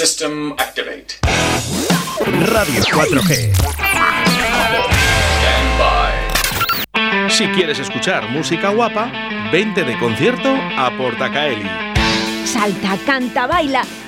System activate. Radio 4G. Stand by. Si quieres escuchar música guapa, vente de concierto a Portacaeli. Salta, canta, baila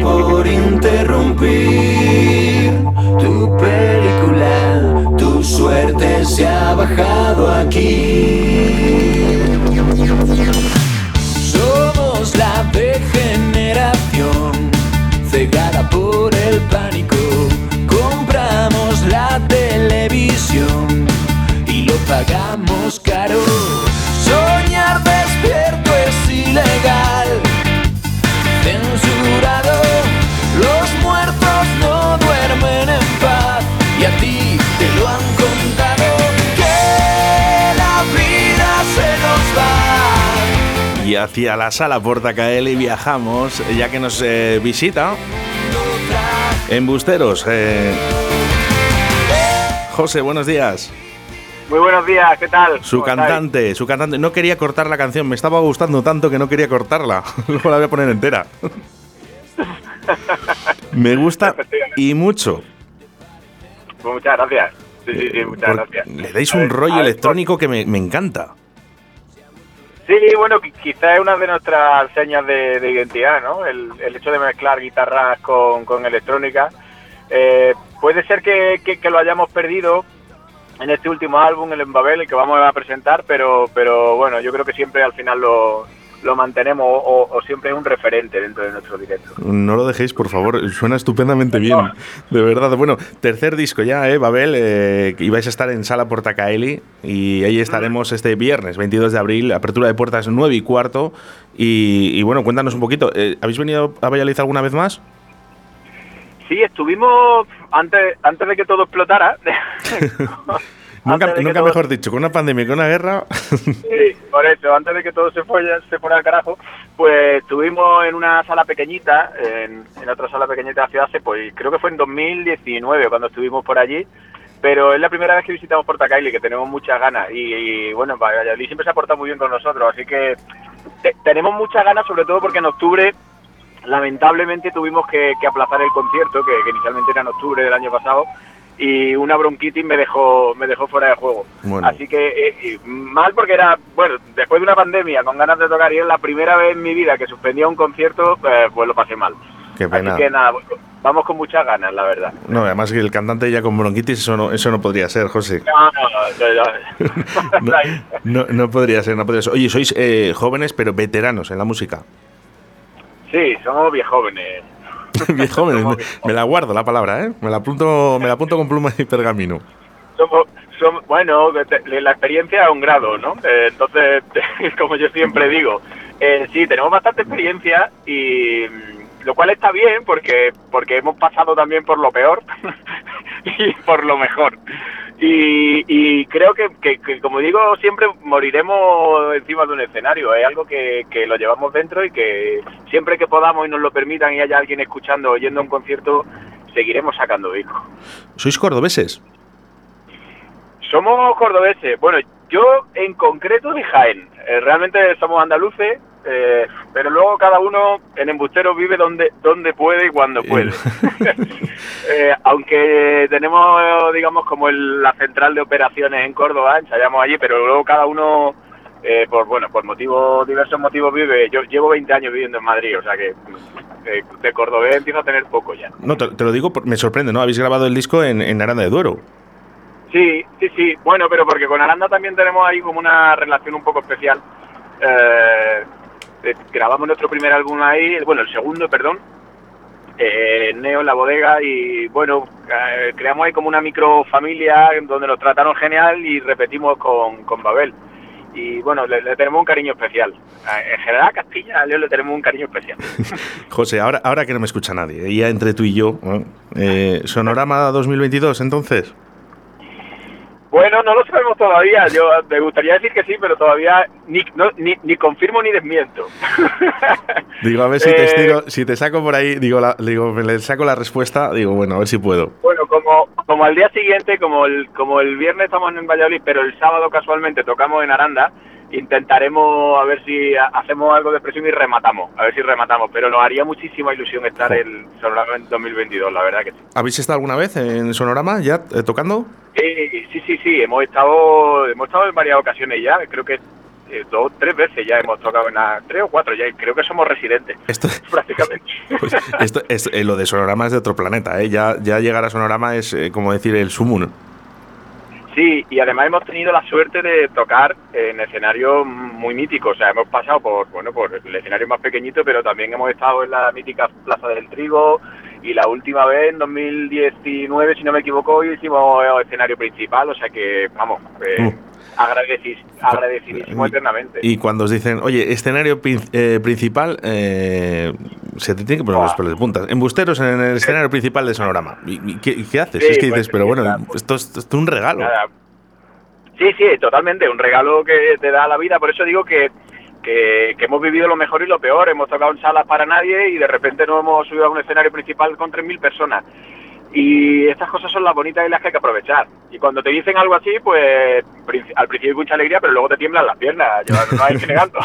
Por interrumpir tu película. Tu suerte se ha bajado aquí. Hacia la sala Portacaeli viajamos, ya que nos eh, visita Embusteros. eh, José, buenos días. Muy buenos días, ¿qué tal? Su cantante, su cantante. No quería cortar la canción, me estaba gustando tanto que no quería cortarla. Luego la voy a poner entera. me gusta y mucho. Pues muchas gracias. Sí, sí, sí, muchas gracias. Le dais un ver, rollo electrónico que me, me encanta. Sí, bueno, qui- quizás es una de nuestras señas de, de identidad, ¿no? El, hecho de mezclar guitarras con, con electrónica. Eh, puede ser que lo hayamos perdido en este último álbum, el Embabel, el que vamos a presentar, pero, pero bueno, yo creo que siempre al final lo, lo mantenemos o, o siempre es un referente dentro de nuestro directo. No lo dejéis, por favor. Suena estupendamente bien. De verdad. Bueno, tercer disco ya, ¿eh, Babel? Eh, y vais a estar en Sala Portacaeli. Y ahí estaremos este viernes, 22 de abril. Apertura de puertas 9 y cuarto. Y, y bueno, cuéntanos un poquito. eh, ¿Habéis venido a Valladolid alguna vez más? Sí, estuvimos antes, antes de que todo explotara. Nunca, todo- mejor dicho, con una pandemia y con una guerra. Sí, por eso, antes de que todo se fuera, se fuera al carajo, pues estuvimos en una sala pequeñita, en, en otra sala pequeñita de la ciudad, hace, pues creo que fue en 2019 cuando estuvimos por allí, pero es la primera vez que visitamos Portacaili, que tenemos muchas ganas, y, y, bueno, Valladolid siempre se ha portado muy bien con nosotros, así que te- tenemos muchas ganas, sobre todo porque en octubre lamentablemente tuvimos que, que aplazar el concierto, que, que inicialmente era en octubre del año pasado, y una bronquitis me dejó me dejó fuera de juego. Bueno. Así que eh, mal porque era, bueno, después de una pandemia con ganas de tocar y es la primera vez en mi vida que suspendía un concierto, eh, pues lo pasé mal. Qué pena. Así que nada, vamos con muchas ganas, la verdad. No, además que el cantante ya con bronquitis, eso no, eso no podría ser, José. No, no, no, no. No, no, no podría ser, no podría ser. Oye, sois eh, jóvenes pero veteranos en la música. Sí, somos bien jóvenes. Jóvenes, me, me la guardo la palabra, ¿eh? Me la apunto, me la apunto con pluma y pergamino. Somos, somos- bueno, la experiencia a un grado, ¿no? Eh, entonces, como yo siempre digo, eh, sí, tenemos bastante experiencia y mm, lo cual está bien porque porque hemos pasado también por lo peor y por lo mejor. Y, y creo que, que- que, como digo, siempre moriremos encima de un escenario. Es algo que, que lo llevamos dentro y que siempre que podamos y nos lo permitan y haya alguien escuchando, oyendo un concierto, seguiremos sacando discos. ¿Sois cordobeses? Somos cordobeses. Bueno, yo en concreto de Jaén. Eh, realmente somos andaluces, eh, pero luego cada uno en embustero vive donde donde puede y cuando puede. Eh, aunque tenemos, digamos, como el- la central de operaciones en Córdoba, ensayamos allí, pero luego cada uno, eh, por bueno, por motivos, diversos motivos vive. Yo llevo 20 años viviendo en Madrid, o sea que eh, de cordobés empiezo a tener poco ya. No, te, te lo digo, me sorprende, ¿no? Habéis grabado el disco en, en Aranda de Duero. Sí, sí, sí. Bueno, pero porque con Aranda también tenemos ahí como una relación un poco especial. Eh, grabamos nuestro primer álbum ahí, bueno, el segundo, perdón, eh, Neo en la bodega y bueno, eh, creamos ahí como una microfamilia donde nos trataron genial y repetimos con, con Babel. y bueno, le, tenemos un cariño especial. A- En general a Castilla a León le tenemos un cariño especial. José, ahora, ahora que no me escucha nadie, eh, ya entre tú y yo. Eh, Sonorama 2022, entonces. Bueno, no lo sabemos todavía. Yo me gustaría decir que sí, pero todavía ni, no- ni, ni confirmo ni desmiento. Digo, a ver si te, Eh, estiro- si te saco por ahí, digo, la- digo, me le saco la respuesta, digo, bueno, a ver si puedo. Bueno, como, como al día siguiente, como el, como el viernes estamos en Valladolid, pero el sábado casualmente tocamos en Aranda, intentaremos a ver si ha- hacemos algo de presión y rematamos, a ver si rematamos, pero nos haría muchísima ilusión estar en Sonorama en 2022, la verdad que sí. ¿Habéis estado alguna vez en Sonorama ya eh, tocando? Sí, sí, sí, sí, hemos estado, hemos estado en varias ocasiones ya, creo que eh, dos, tres veces ya hemos tocado en la, tres o cuatro ya, y creo que somos residentes, Esto, prácticamente. pues, esto es, eh, lo de Sonorama es de otro planeta, ¿eh? Ya, ya llegar a Sonorama es eh, como decir el sumun. Sí, y además hemos tenido la suerte de tocar en escenarios muy míticos. O sea, hemos pasado por, bueno, por el escenario más pequeñito, pero también hemos estado en la mítica Plaza del Trigo. Y la última vez, en 2019, si no me equivoco, hicimos escenario principal. O sea que, vamos, eh, Uh. Agradecis- agradecidísimo Y- eternamente. Y cuando os dicen, oye, escenario eh, principal, eh, se te tiene que poner los pelos de punta. Embusteros en el escenario principal de Sonorama. ¿Y, y qué, y qué haces? Sí, es que pues, dices, pero bueno, esto es, esto es un regalo. Nada. Sí, sí, totalmente. Un regalo que te da la vida. Por eso digo que, que, que hemos vivido lo mejor y lo peor. Hemos tocado en salas para nadie y de repente nos hemos subido a un escenario principal con 3.000 personas. Y estas cosas son las bonitas y las que hay que aprovechar. Y cuando te dicen algo así, pues al principio hay mucha alegría, pero luego te tiemblan las piernas. Yo no hay que negarlo.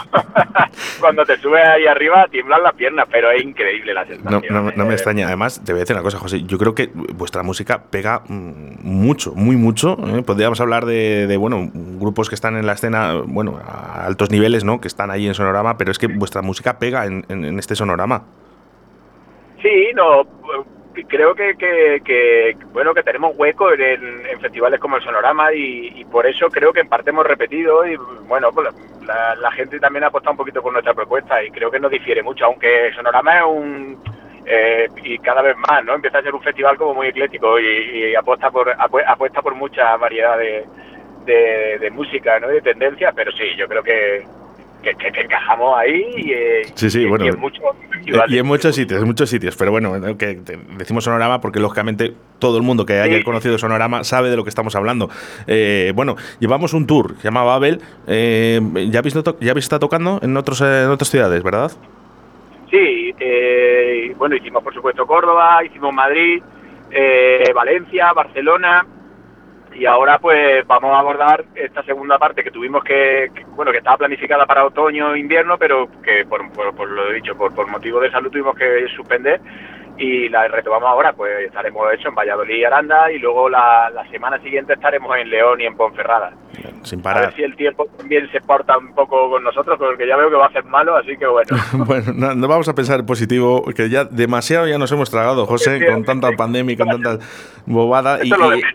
cuando te subes ahí arriba, tiemblan las piernas, pero es increíble la sensación. no- no me Eh, extraña. Además, te voy a decir una cosa, José. Yo creo que vuestra música pega mm, mucho, muy mucho. ¿eh? Podríamos hablar de, de, bueno, grupos que están en la escena, bueno, a altos niveles, ¿no? Que están ahí en Sonorama, pero es que vuestra música pega en, en- en este Sonorama. Sí, no, creo que, que, que, bueno que tenemos hueco en, en festivales como el Sonorama y, y por eso creo que en parte hemos repetido y bueno, pues la, la gente también ha apostado un poquito por nuestra propuesta y creo que no difiere mucho, aunque Sonorama es un eh, y cada vez más, ¿no? Empieza a ser un festival como muy ecléctico y, y apuesta por apu- apuesta por mucha variedad de, de, de música, ¿no? Y de tendencias, pero sí, yo creo que que, que- que encajamos ahí y, Sí, sí, y- bueno. y en muchos festivales. Y en muchos sitios, en muchos sitios. Pero bueno, que decimos Sonorama porque lógicamente todo el mundo que haya Sí. conocido Sonorama sabe de lo que estamos hablando. Eh, bueno, llevamos un tour, se llama Babel. Eh, ¿ya, habéis, ¿Ya habéis estado tocando en, otros, en otras ciudades, verdad? Sí, eh, bueno, hicimos por supuesto Córdoba, hicimos Madrid, eh, Valencia, Barcelona y ahora pues vamos a abordar esta segunda parte que tuvimos que, bueno, que estaba planificada para otoño invierno, pero que por, por, por lo dicho, por, por motivo de salud tuvimos que suspender y la retomamos ahora, pues estaremos eso en Valladolid y Aranda y luego la, la semana siguiente estaremos en León y en Ponferrada. Sin A parar. ver si el tiempo también se porta un poco con nosotros, porque ya veo que va a ser malo, así que bueno. Bueno, no, no vamos a pensar en positivo, que ya demasiado ya nos hemos tragado, José, con tanta pandemia y con tanta bobada, y,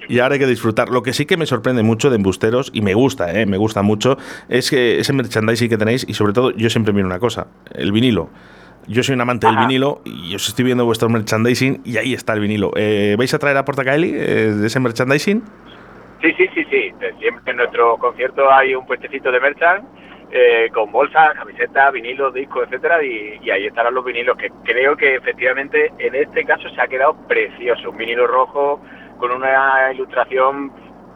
y ahora hay que disfrutar. Lo que sí que me sorprende mucho de embusteros, y me gusta, eh, me gusta mucho, es que ese merchandising que tenéis, y sobre todo yo siempre miro una cosa, el vinilo. Yo soy un amante del vinilo y os estoy viendo vuestro merchandising y ahí está el vinilo. Eh, ¿Vais a traer a Portacaeli eh, de ese merchandising? Sí, sí, sí, sí. Siempre en nuestro concierto hay un puestecito de merchan eh, con bolsas, camisetas, vinilos, discos, etcétera, y, y ahí estarán los vinilos que creo que efectivamente en este caso se ha quedado precioso. Un vinilo rojo con una ilustración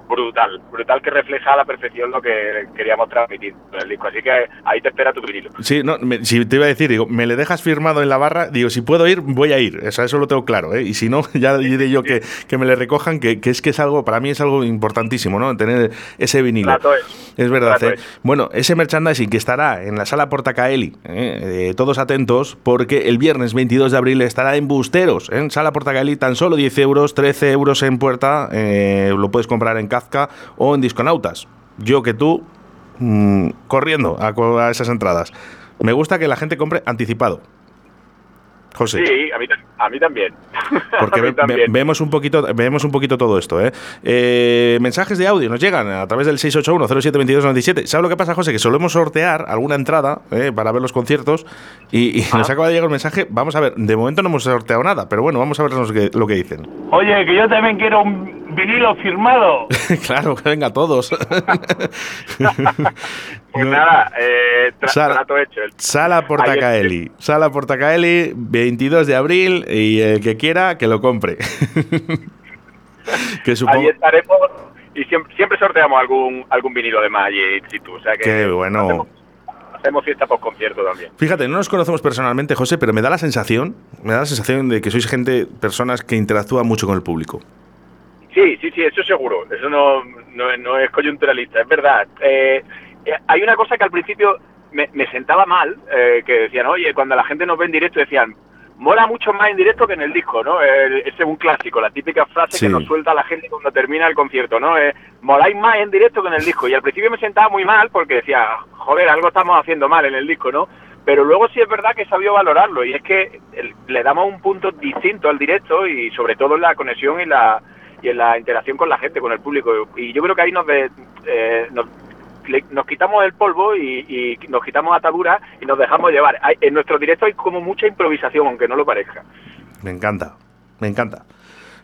brutal, brutal que refleja a la perfección lo que queríamos transmitir con el disco. Así que ahí te espera tu vinilo. Sí, no, me- si te iba a decir, digo, me le dejas firmado en la barra, digo, si puedo ir, voy a ir. O sea, eso lo tengo claro, ¿eh? Y si no, ya diré yo que, que me le recojan, que, que es que es algo, para mí es algo importantísimo, ¿no? Tener ese vinilo. Es. Es verdad, ¿eh? es. Bueno, ese merchandising que estará en la sala Portacaeli, ¿eh? Eh, todos atentos, porque el viernes 22 de abril estará en Busteros, en sala Portacaeli, tan solo 10 euros, 13 euros en puerta, lo puedes comprar en Kafka o en Disconautas. Yo que tú, mm, corriendo a, esas entradas. Me gusta que la gente compre anticipado. José. Sí, a mí, ta- a mí también. Porque mí ve- vemos un poquito vemos un poquito todo esto, ¿eh? Eh, mensajes de audio nos llegan a través del 681-072297. ¿Sabes lo que pasa, José? Que solemos sortear alguna entrada ¿eh? para ver los conciertos y, y nos acaba de llegar un mensaje. Vamos a ver, de momento no hemos sorteado nada, pero bueno, vamos a ver lo que, lo que dicen. Oye, que yo también quiero un vinilo firmado. claro, que venga todos. Pues nada, eh, tra- Sala- trato hecho. Sala Portacaeli. Sala Portacaeli, 22 de abril. Y el que quiera, que lo compre. que supongo. Ahí estaremos y siempre, siempre sorteamos algún algún vinilo de más allí in situ. O sea que Qué bueno. Hacemos, hacemos fiesta post concierto también. Fíjate, no nos conocemos personalmente, José, pero me da la sensación, me da la sensación de que sois gente, personas que interactúan mucho con el público. Sí, sí, sí, eso seguro. Eso no, no, no es coyunturalista, es verdad. Eh, eh, hay una cosa que al principio me, me sentaba mal, eh, que decían, oye, cuando la gente nos ve en directo decían, mola mucho más en directo que en el disco, ¿no? Ese es un clásico, la típica frase Sí. que nos suelta la gente cuando termina el concierto, ¿no? Eh, moláis más en directo que en el disco. Y al principio me sentaba muy mal porque decía, joder, algo estamos haciendo mal en el disco, ¿no? Pero luego sí es verdad que he sabido valorarlo y es que le damos un punto distinto al directo y sobre todo en la conexión y la y en la interacción con la gente, con el público. Y yo creo que ahí nos, eh, nos, quitamos el polvo y, nos quitamos ataduras y nos dejamos llevar. En nuestro directo hay como mucha improvisación, aunque no lo parezca. Me encanta, me encanta.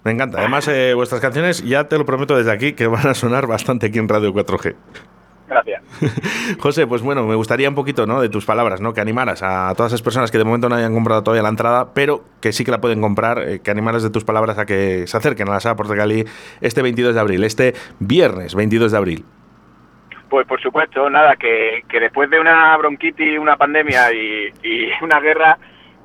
Me encanta. Además, eh, vuestras canciones, ya te lo prometo desde aquí, que van a sonar bastante aquí en Radio 4G. Gracias. José, pues bueno, me gustaría un poquito ¿no? de tus palabras, ¿no? que animaras a todas esas personas que de momento no hayan comprado todavía la entrada, pero que sí que la pueden comprar, eh, que animaras de tus palabras a que se acerquen a la sala Portugalí este 22 de abril, este viernes 22 de abril. Pues por supuesto, nada, que, que después de una bronquitis, una pandemia y, y una guerra,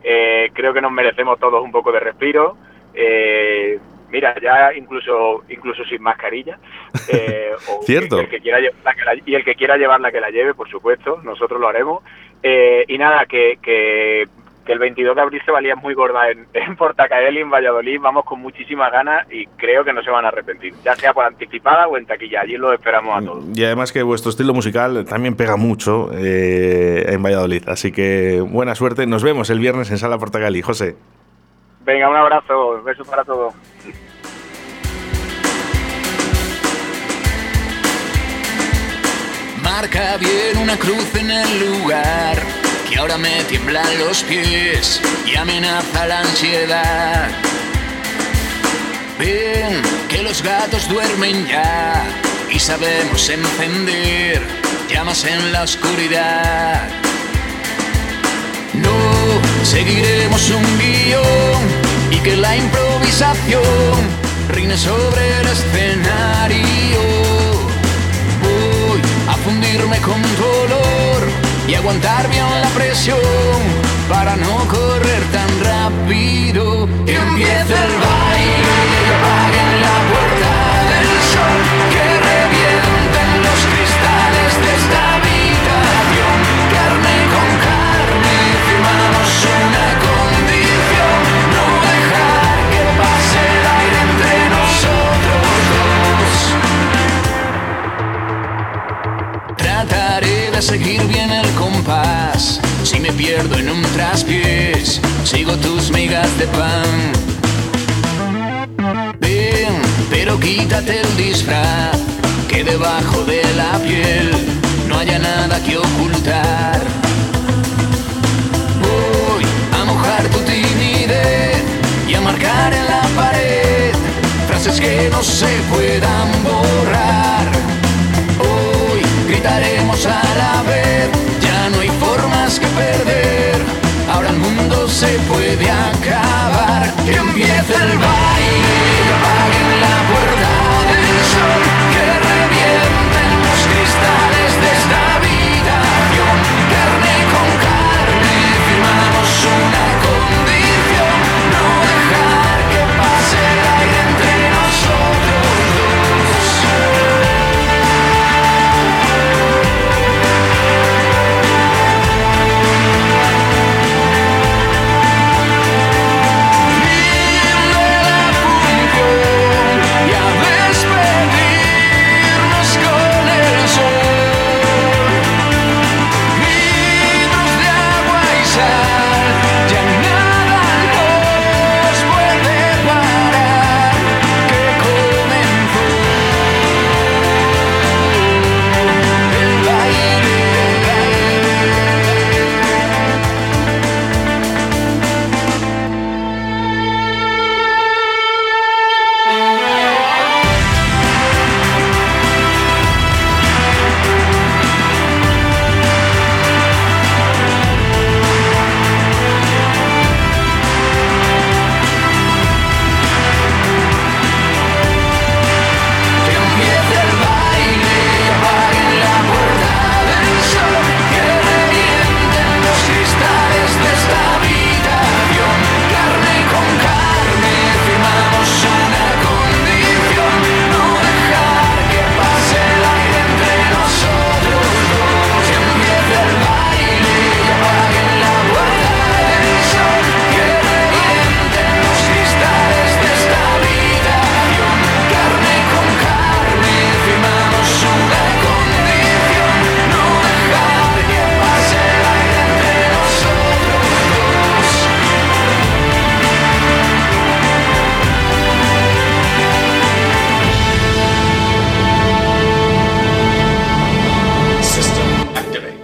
eh, creo que nos merecemos todos un poco de respiro. Eh, mira, ya incluso incluso sin mascarilla. eh, o Cierto. Y el, que quiera llevarla, que la, y el que quiera llevarla que la lleve, por supuesto, nosotros lo haremos. Eh, y nada, que, que, que el 22 de abril se valía muy gorda en, en Portacaeli, en Valladolid. Vamos con muchísimas ganas y creo que no se van a arrepentir, ya sea por anticipada o en taquilla. Allí los esperamos a todos. Y además que vuestro estilo musical también pega mucho eh, en Valladolid, así que buena suerte. Nos vemos el viernes en Sala Portugalí. José. Venga, un abrazo, un beso para todos. Marca bien una cruz en el lugar que ahora me tiemblan los pies y amenaza la ansiedad. Ven que los gatos duermen ya y sabemos encender llamas en la oscuridad. No seguiremos un guion y que la improvisación reine sobre el escenario. Fundirme con dolor y aguantar bien la presión para no correr tan rápido. Que empiece el baile apaguen